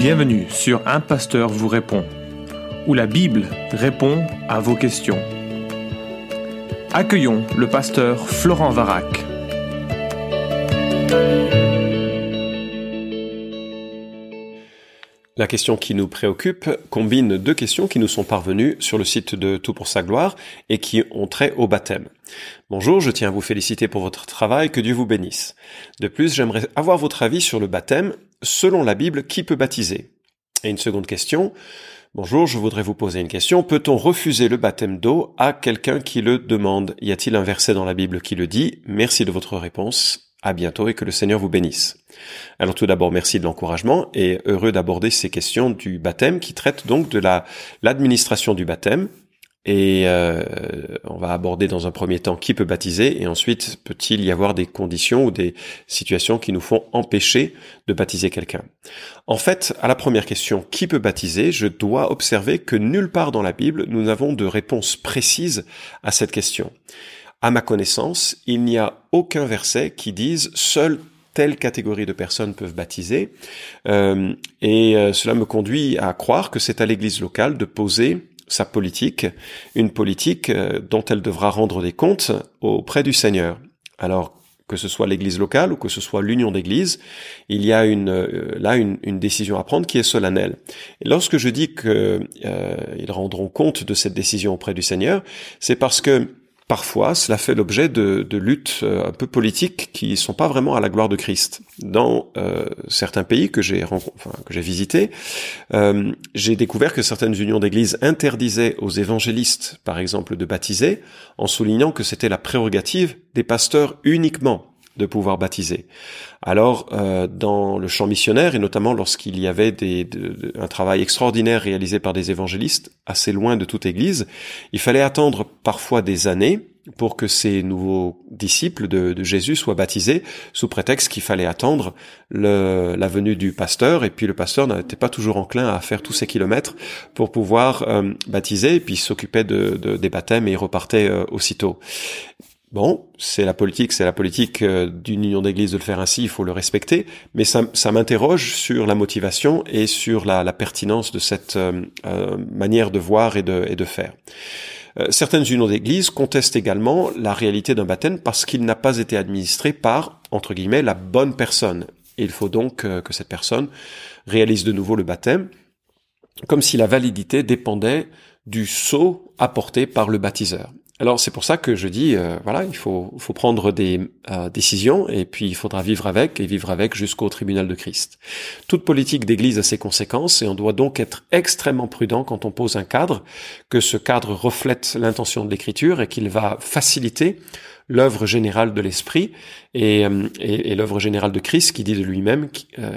Bienvenue sur Un Pasteur vous répond, où la Bible répond à vos questions. Accueillons le pasteur Florent Varac. La question qui nous préoccupe combine deux questions qui nous sont parvenues sur le site de Tout pour sa gloire et qui ont trait au baptême. Bonjour, je tiens à vous féliciter pour votre travail, que Dieu vous bénisse. De plus, j'aimerais avoir votre avis sur le baptême. Selon la Bible, qui peut baptiser Et une seconde question. Bonjour, je voudrais vous poser une question. Peut-on refuser le baptême d'eau à quelqu'un qui le demande? Y a-t-il un verset dans la Bible qui le dit? Merci de votre réponse. À bientôt et que le Seigneur vous bénisse. Alors tout d'abord, merci de l'encouragement et heureux d'aborder ces questions du baptême qui traitent donc de la l'administration du baptême. Et euh, on va aborder dans un premier temps qui peut baptiser et ensuite peut-il y avoir des conditions ou des situations qui nous font empêcher de baptiser quelqu'un? En fait, à la première question qui peut baptiser, je dois observer que nulle part dans la Bible nous n'avons de réponse précise à cette question. À ma connaissance, il n'y a aucun verset qui dise seule telle catégorie de personnes peuvent baptiser. Euh, et euh, cela me conduit à croire que c'est à l'Église locale de poser sa politique, une politique euh, dont elle devra rendre des comptes auprès du Seigneur. Alors que ce soit l'Église locale ou que ce soit l'union d'églises, il y a une, là une, décision à prendre qui est solennelle. Lorsque je dis qu'ils rendront compte de cette décision auprès du Seigneur, c'est parce que parfois cela fait l'objet de, luttes euh, un peu politiques qui sont pas vraiment à la gloire de Christ. Dans euh, certains pays que j'ai enfin, que j'ai visités, euh, j'ai découvert que certaines unions d'églises interdisaient aux évangélistes, par exemple, de baptiser, en soulignant que c'était la prérogative des pasteurs uniquement de pouvoir baptiser. Alors, euh, dans le champ missionnaire, et notamment lorsqu'il y avait un travail extraordinaire réalisé par des évangélistes assez loin de toute église, il fallait attendre parfois des années pour que ces nouveaux disciples de, Jésus soient baptisés, sous prétexte qu'il fallait attendre la venue du pasteur, et puis le pasteur n'était pas toujours enclin à faire tous ces kilomètres pour pouvoir euh, baptiser, et puis s'occupait de, des baptêmes et il repartait euh, aussitôt. Bon, c'est la politique, c'est la politique euh, d'une union d'église de le faire ainsi, il faut le respecter, mais ça, m'interroge sur la motivation et sur la, pertinence de cette euh, euh, manière de voir et de, faire. certaines unions d'église contestent également la réalité d'un baptême parce qu'il n'a pas été administré par, entre guillemets, la bonne personne. Il faut donc que cette personne réalise de nouveau le baptême, comme si la validité dépendait du sceau apporté par le baptiseur. Alors c'est pour ça que je dis, euh, voilà, il faut, faut prendre des euh, décisions et puis il faudra vivre avec et vivre avec jusqu'au tribunal de Christ. Toute politique d'Église a ses conséquences et on doit donc être extrêmement prudent quand on pose un cadre, que ce cadre reflète l'intention de l'Écriture et qu'il va faciliter l'œuvre générale de l'Esprit et, euh, l'œuvre générale de Christ qui dit de lui-même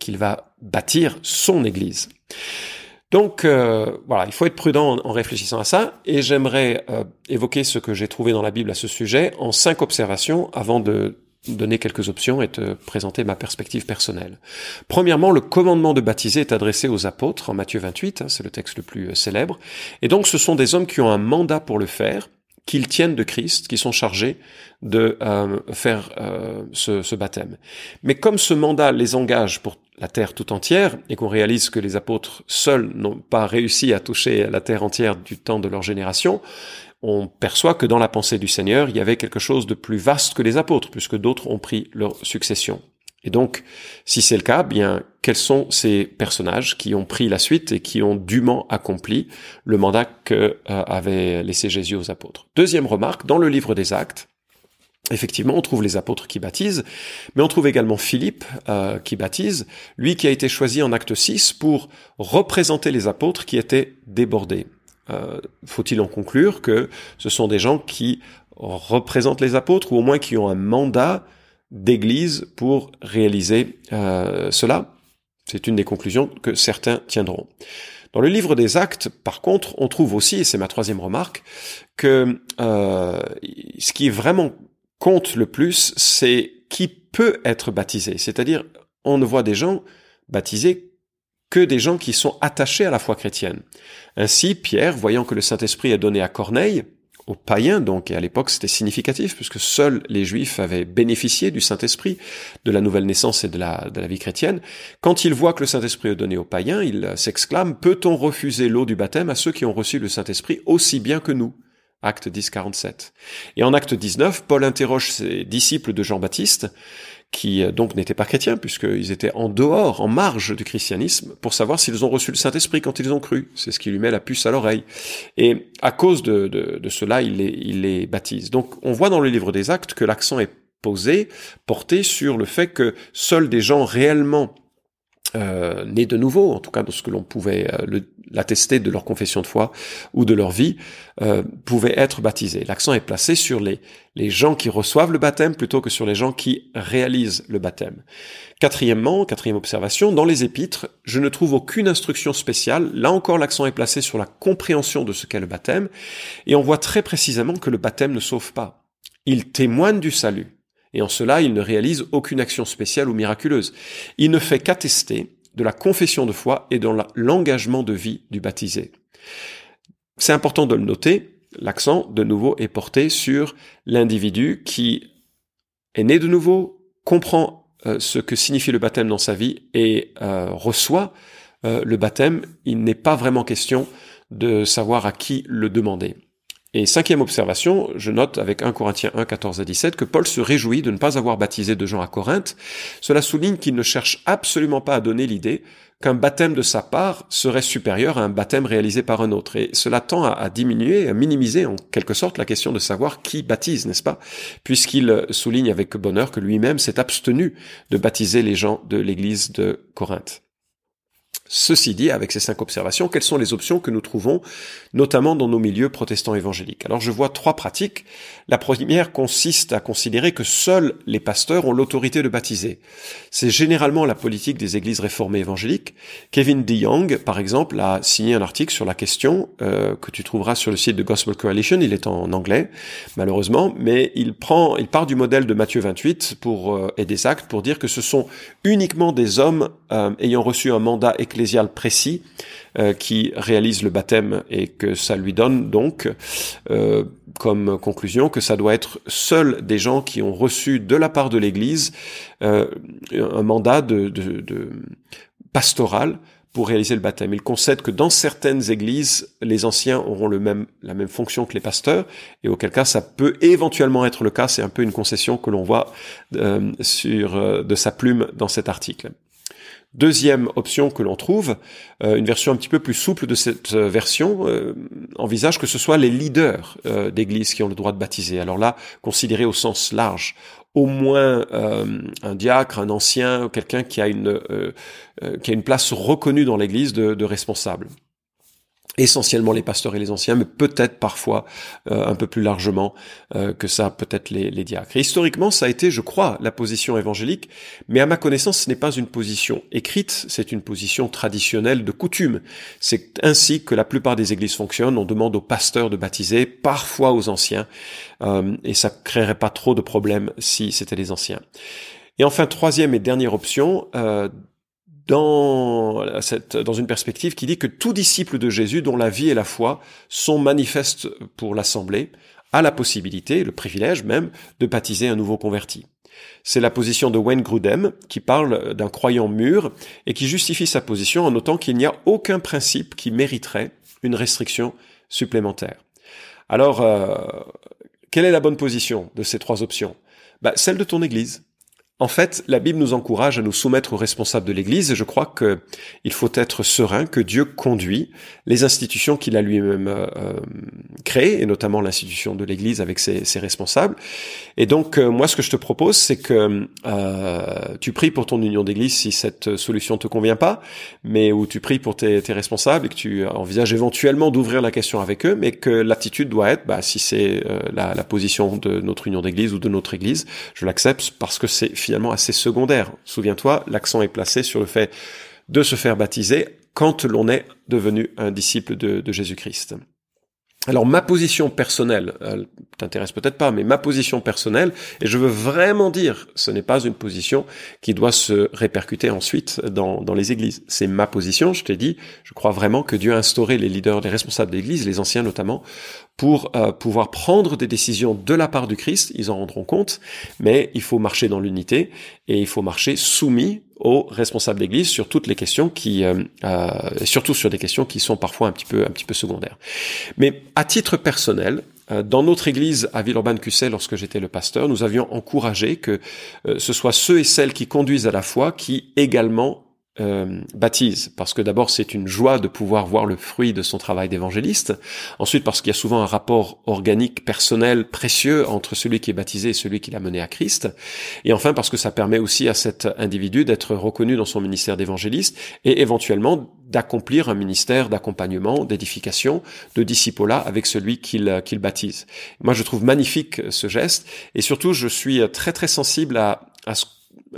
qu'il va bâtir son Église. Donc euh, voilà, il faut être prudent en, réfléchissant à ça, et j'aimerais euh, évoquer ce que j'ai trouvé dans la Bible à ce sujet en cinq observations avant de donner quelques options et te présenter ma perspective personnelle. Premièrement, le commandement de baptiser est adressé aux apôtres en Matthieu 28, hein, c'est le texte le plus euh, célèbre, et donc ce sont des hommes qui ont un mandat pour le faire, qu'ils tiennent de Christ, qui sont chargés de faire ce, ce, baptême. Mais comme ce mandat les engage pour la terre tout entière et qu'on réalise que les apôtres seuls n'ont pas réussi à toucher la terre entière du temps de leur génération, on perçoit que dans la pensée du Seigneur, il y avait quelque chose de plus vaste que les apôtres, puisque d'autres ont pris leur succession. Et donc, si c'est le cas, bien, quels sont ces personnages qui ont pris la suite et qui ont dûment accompli le mandat que euh, avait laissé Jésus aux apôtres? Deuxième remarque, dans le livre des Actes, Effectivement, on trouve les apôtres qui baptisent, mais on trouve également Philippe euh, qui baptise, lui qui a été choisi en acte 6 pour représenter les apôtres qui étaient débordés. Euh, faut-il en conclure que ce sont des gens qui représentent les apôtres ou au moins qui ont un mandat d'église pour réaliser euh, cela? C'est une des conclusions que certains tiendront. Dans le livre des actes, par contre, on trouve aussi, et c'est ma troisième remarque, que ce qui est vraiment compte le plus, c'est qui peut être baptisé. C'est-à-dire, on ne voit des gens baptisés que des gens qui sont attachés à la foi chrétienne. Ainsi, Pierre, voyant que le Saint-Esprit est donné à Corneille, aux païens, donc, et à l'époque c'était significatif, puisque seuls les juifs avaient bénéficié du Saint-Esprit, de la nouvelle naissance et de la, de la vie chrétienne. Quand ils voient que le Saint-Esprit est donné aux païens, ils s'exclament, peut-on refuser l'eau du baptême à ceux qui ont reçu le Saint-Esprit aussi bien que nous? Acte 10, 47. Et en acte 19, Paul interroge ses disciples de Jean-Baptiste, qui euh, donc n'étaient pas chrétiens, puisqu'ils étaient en dehors, en marge du christianisme, pour savoir s'ils ont reçu le Saint-Esprit quand ils ont cru. C'est ce qui lui met la puce à l'oreille. Et à cause de, de, cela, il les, il les baptise. Donc on voit dans le livre des actes que l'accent est posé, porté sur le fait que seuls des gens réellement euh, nés de nouveau, en tout cas de ce que l'on pouvait euh, l'attester de leur confession de foi ou de leur vie, euh, pouvaient être baptisés. L'accent est placé sur les, les gens qui reçoivent le baptême plutôt que sur les gens qui réalisent le baptême. Quatrièmement, quatrième observation, dans les épîtres, je ne trouve aucune instruction spéciale. Là encore, l'accent est placé sur la compréhension de ce qu'est le baptême, et on voit très précisément que le baptême ne sauve pas. Il témoigne du salut et en cela il ne réalise aucune action spéciale ou miraculeuse. Il ne fait qu'attester de la confession de foi et de l'engagement de vie du baptisé. C'est important de le noter, l'accent de nouveau est porté sur l'individu qui est né de nouveau, comprend euh, ce que signifie le baptême dans sa vie et euh, reçoit euh, le baptême. Il n'est pas vraiment question de savoir à qui le demander. Et cinquième observation, je note avec 1 Corinthiens 1, 14 à 17 que Paul se réjouit de ne pas avoir baptisé de gens à Corinthe. Cela souligne qu'il ne cherche absolument pas à donner l'idée qu'un baptême de sa part serait supérieur à un baptême réalisé par un autre. Et cela tend à, diminuer, à minimiser en quelque sorte la question de savoir qui baptise, n'est-ce pas? Puisqu'il souligne avec bonheur que lui-même s'est abstenu de baptiser les gens de l'église de Corinthe. Ceci dit, avec ces cinq observations, quelles sont les options que nous trouvons, notamment dans nos milieux protestants évangéliques? Alors je vois trois pratiques. La première consiste à considérer que seuls les pasteurs ont l'autorité de baptiser. C'est généralement la politique des églises réformées évangéliques. Kevin DeYoung, par exemple, a signé un article sur la question euh, que tu trouveras sur le site de Gospel Coalition. Il est en anglais, malheureusement, mais il prend, il part du modèle de Matthieu 28 pour euh, et des actes pour dire que ce sont uniquement des hommes euh, ayant reçu un mandat ecclésial précis euh, qui réalise le baptême et que ça lui donne donc euh, comme conclusion que ça doit être seuls des gens qui ont reçu de la part de l'Église euh, un mandat de, pastoral pour réaliser le baptême. Il concède que dans certaines églises, les anciens auront la même fonction que les pasteurs, et auquel cas ça peut éventuellement être le cas. C'est un peu une concession que l'on voit sur de sa plume dans cet article. Deuxième option que l'on trouve, euh, une version un petit peu plus souple de cette euh, version, euh, envisage que ce soit les leaders d'église qui ont le droit de baptiser. Alors là, considéré au sens large, au moins un diacre, un ancien, quelqu'un qui a une place reconnue dans l'église de responsable essentiellement les pasteurs et les anciens, mais peut-être parfois euh, un peu plus largement euh, que ça, peut-être les, les diacres. historiquement, ça a été, je crois, la position évangélique, mais à ma connaissance, ce n'est pas une position écrite, c'est une position traditionnelle de coutume. C'est ainsi que la plupart des églises fonctionnent. On demande aux pasteurs de baptiser, parfois aux anciens, euh, et ça créerait pas trop de problèmes si c'était les anciens. Et enfin, troisième et dernière option, dans, cette, dans une perspective qui dit que tout disciple de Jésus dont la vie et la foi sont manifestes pour l'Assemblée a la possibilité, le privilège même, de baptiser un nouveau converti. C'est la position de Wayne Grudem qui parle d'un croyant mûr et qui justifie sa position en notant qu'il n'y a aucun principe qui mériterait une restriction supplémentaire. Alors, euh, quelle est la bonne position de ces trois options? Bah, Celle de ton Église. En fait, la Bible nous encourage à nous soumettre aux responsables de l'Église et je crois que il faut être serein que Dieu conduit les institutions qu'il a lui-même euh, créées et notamment l'institution de l'Église avec ses, responsables. Et donc euh, moi, ce que je te propose, c'est que euh, tu pries pour ton union d'Église si cette solution te convient pas, mais où tu pries pour tes, responsables et que tu envisages éventuellement d'ouvrir la question avec eux, mais que l'attitude doit être, bah, si c'est la, position de notre union d'Église ou de notre Église, je l'accepte parce que c'est assez secondaire. Souviens-toi, l'accent est placé sur le fait de se faire baptiser quand l'on est devenu un disciple de, Jésus-Christ. Alors ma position personnelle, elle t'intéresse peut-être pas, mais ma position personnelle, et je veux vraiment dire, ce n'est pas une position qui doit se répercuter ensuite dans, dans les églises. C'est ma position, je t'ai dit, je crois vraiment que Dieu a instauré les leaders, les responsables d'église, les anciens notamment, pour euh, pouvoir prendre des décisions de la part du Christ, ils en rendront compte, mais il faut marcher dans l'unité et il faut marcher soumis aux responsables d'église sur toutes les questions qui, euh, euh, surtout sur des questions qui sont parfois un petit peu, un petit peu secondaires. Mais à titre personnel, euh, dans notre église à Villeurbanne-Cussay, lorsque j'étais le pasteur, nous avions encouragé que ce soit ceux et celles qui conduisent à la foi qui également euh, baptise, parce que d'abord c'est une joie de pouvoir voir le fruit de son travail d'évangéliste, ensuite parce qu'il y a souvent un rapport organique, personnel, précieux entre celui qui est baptisé et celui qui l'a mené à Christ, et enfin parce que ça permet aussi à cet individu d'être reconnu dans son ministère d'évangéliste et éventuellement d'accomplir un ministère d'accompagnement, d'édification, de discipolat avec celui qu'il qu'il baptise. Moi je trouve magnifique ce geste, et surtout je suis très très sensible à, à ce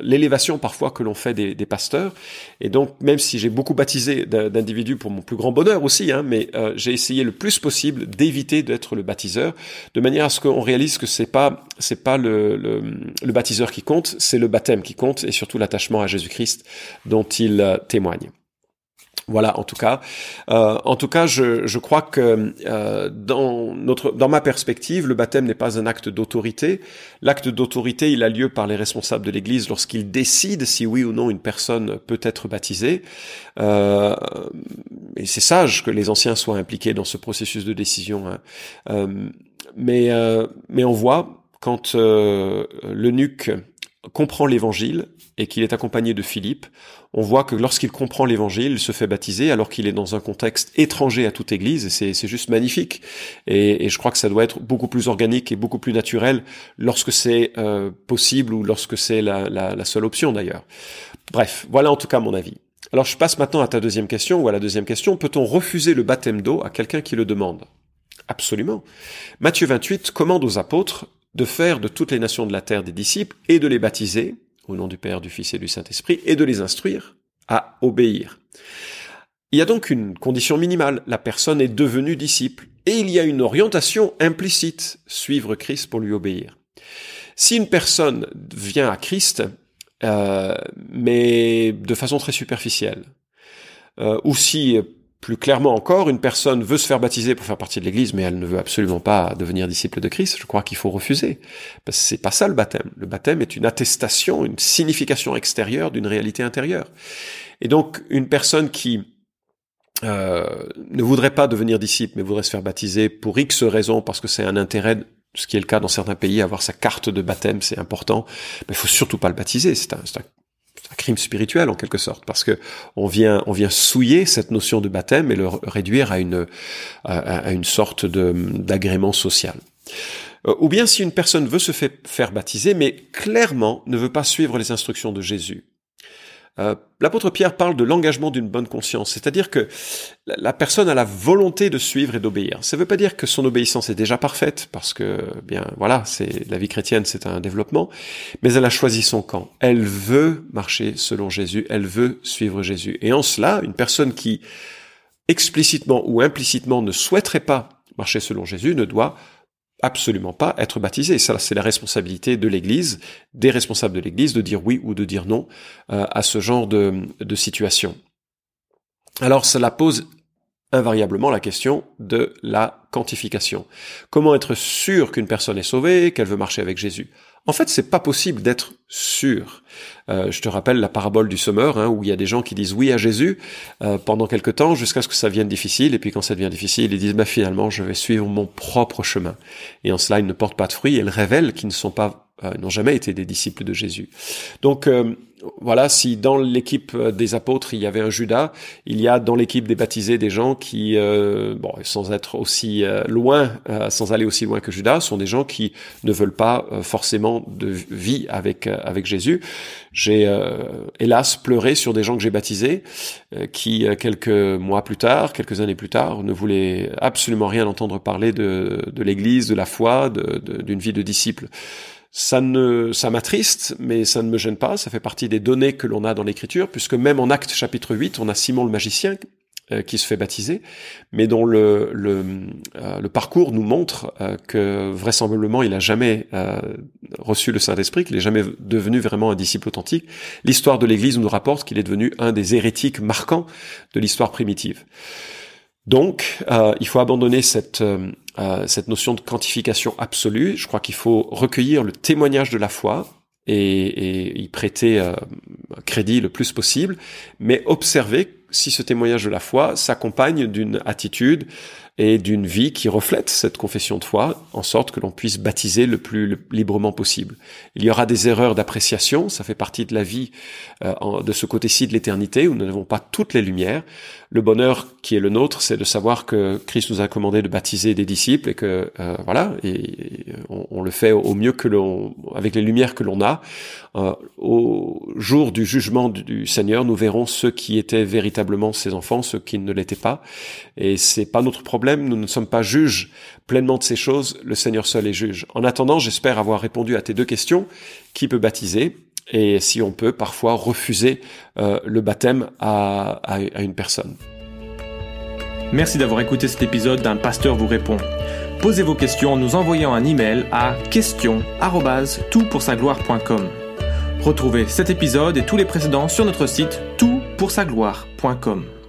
l'élévation parfois que l'on fait des, pasteurs. Et donc, même si j'ai beaucoup baptisé d'individus pour mon plus grand bonheur aussi, hein, mais euh, j'ai essayé le plus possible d'éviter d'être le baptiseur, de manière à ce qu'on réalise que c'est pas c'est pas le, le, baptiseur qui compte, c'est le baptême qui compte et surtout l'attachement à Jésus-Christ dont il euh, témoigne. Voilà, en tout cas, euh, en tout cas, je, crois que euh, dans notre, dans ma perspective, le baptême n'est pas un acte d'autorité. L'acte d'autorité, il a lieu par les responsables de l'Église lorsqu'ils décident si oui ou non une personne peut être baptisée. Euh, et c'est sage que les anciens soient impliqués dans ce processus de décision. Hein. Mais mais on voit quand l'eunuque comprend l'Évangile et qu'il est accompagné de Philippe, on voit que lorsqu'il comprend l'évangile, il se fait baptiser alors qu'il est dans un contexte étranger à toute église et c'est juste magnifique. Et, je crois que ça doit être beaucoup plus organique et beaucoup plus naturel lorsque c'est euh, possible ou lorsque c'est la, la seule option d'ailleurs. Bref, voilà en tout cas mon avis. Alors je passe maintenant à ta deuxième question ou à la deuxième question. Peut-on refuser le baptême d'eau à quelqu'un qui le demande? Absolument. Matthieu 28 commande aux apôtres de faire de toutes les nations de la terre des disciples et de les baptiser au nom du Père, du Fils et du Saint-Esprit, et de les instruire à obéir. Il y a donc une condition minimale, la personne est devenue disciple, et il y a une orientation implicite, suivre Christ pour lui obéir. Si une personne vient à Christ, euh, mais de façon très superficielle, euh, ou si plus clairement encore, une personne veut se faire baptiser pour faire partie de l'Église, mais elle ne veut absolument pas devenir disciple de Christ. Je crois qu'il faut refuser. Parce que c'est pas ça le baptême. Le baptême est une attestation, une signification extérieure d'une réalité intérieure. Et donc, une personne qui euh, ne voudrait pas devenir disciple, mais voudrait se faire baptiser pour X raisons, parce que c'est un intérêt ce qui est le cas dans certains pays, avoir sa carte de baptême, c'est important. Mais il faut surtout pas le baptiser. C'est un, un, crime spirituel en quelque sorte, parce que on vient, on vient souiller cette notion de baptême et le réduire à une, à, une sorte d'agrément social. Euh, ou bien si une personne veut se faire baptiser, mais clairement ne veut pas suivre les instructions de Jésus, euh, l'apôtre Pierre parle de l'engagement d'une bonne conscience, c'est-à-dire que la personne a la volonté de suivre et d'obéir. Ça ne veut pas dire que son obéissance est déjà parfaite, parce que, bien, voilà, c'est la vie chrétienne, c'est un développement, mais elle a choisi son camp. Elle veut marcher selon Jésus, elle veut suivre Jésus. Et en cela, une personne qui explicitement ou implicitement ne souhaiterait pas marcher selon Jésus ne doit absolument pas être baptisé. Ça, c'est la responsabilité de l'Église, des responsables de l'Église, de dire oui ou de dire non euh, à ce genre de, de situation. Alors, cela pose invariablement la question de la quantification. Comment être sûr qu'une personne est sauvée, qu'elle veut marcher avec Jésus? En fait, c'est pas possible d'être sûr. Euh, je te rappelle la parabole du semeur, hein, où il y a des gens qui disent oui à Jésus euh, pendant quelque temps jusqu'à ce que ça vienne difficile, et puis quand ça devient difficile, ils disent bah, finalement je vais suivre mon propre chemin. Et en cela, ils ne portent pas de fruits, et ils révèlent qu'ils ne sont pas, euh, n'ont jamais été des disciples de Jésus. Donc voilà, si dans l'équipe euh, des apôtres il y avait un Judas, il y a dans l'équipe des baptisés des gens qui, euh, bon, sans être aussi euh, loin, sans aller aussi loin que Judas, sont des gens qui ne veulent pas forcément de vie avec avec Jésus. J'ai hélas pleuré sur des gens que j'ai baptisés, qui quelques mois plus tard, quelques années plus tard, ne voulaient absolument rien entendre parler de de l'Église, de la foi, d'une vie de disciple. Ça ne, ça m'attriste, mais ça ne me gêne pas. Ça fait partie des données que l'on a dans l'écriture, puisque même en Actes chapitre 8, on a Simon le magicien, euh, qui se fait baptiser, mais dont le, le parcours nous montre que vraisemblablement il a jamais reçu le Saint-Esprit, qu'il est jamais devenu vraiment un disciple authentique. L'histoire de l'Église nous rapporte qu'il est devenu un des hérétiques marquants de l'histoire primitive. Donc, euh, il faut abandonner cette, euh, euh, notion de quantification absolue. Je crois qu'il faut recueillir le témoignage de la foi et y prêter crédit le plus possible, mais observer si ce témoignage de la foi s'accompagne d'une attitude et d'une vie qui reflète cette confession de foi, en sorte que l'on puisse baptiser le plus librement possible. Il y aura des erreurs d'appréciation, ça fait partie de la vie euh, de ce côté-ci de l'éternité, où nous n'avons pas toutes les lumières. Le bonheur qui est le nôtre, c'est de savoir que Christ nous a commandé de baptiser des disciples et que euh, voilà, et, on, le fait au mieux que l'on, avec les lumières que l'on a. Euh, au jour du jugement du, du Seigneur, nous verrons ceux qui étaient véritablement ses enfants, ceux qui ne l'étaient pas, et c'est pas notre problème nous ne sommes pas juges pleinement de ces choses, le Seigneur seul est juge. En attendant, j'espère avoir répondu à tes deux questions. Qui peut baptiser? Et si on peut parfois refuser euh, le baptême à, une personne. Merci d'avoir écouté cet épisode d'un pasteur vous répond. Posez vos questions en nous envoyant un email à question@toutpoursagloire.com. Retrouvez cet épisode et tous les précédents sur notre site toutpoursagloire.com.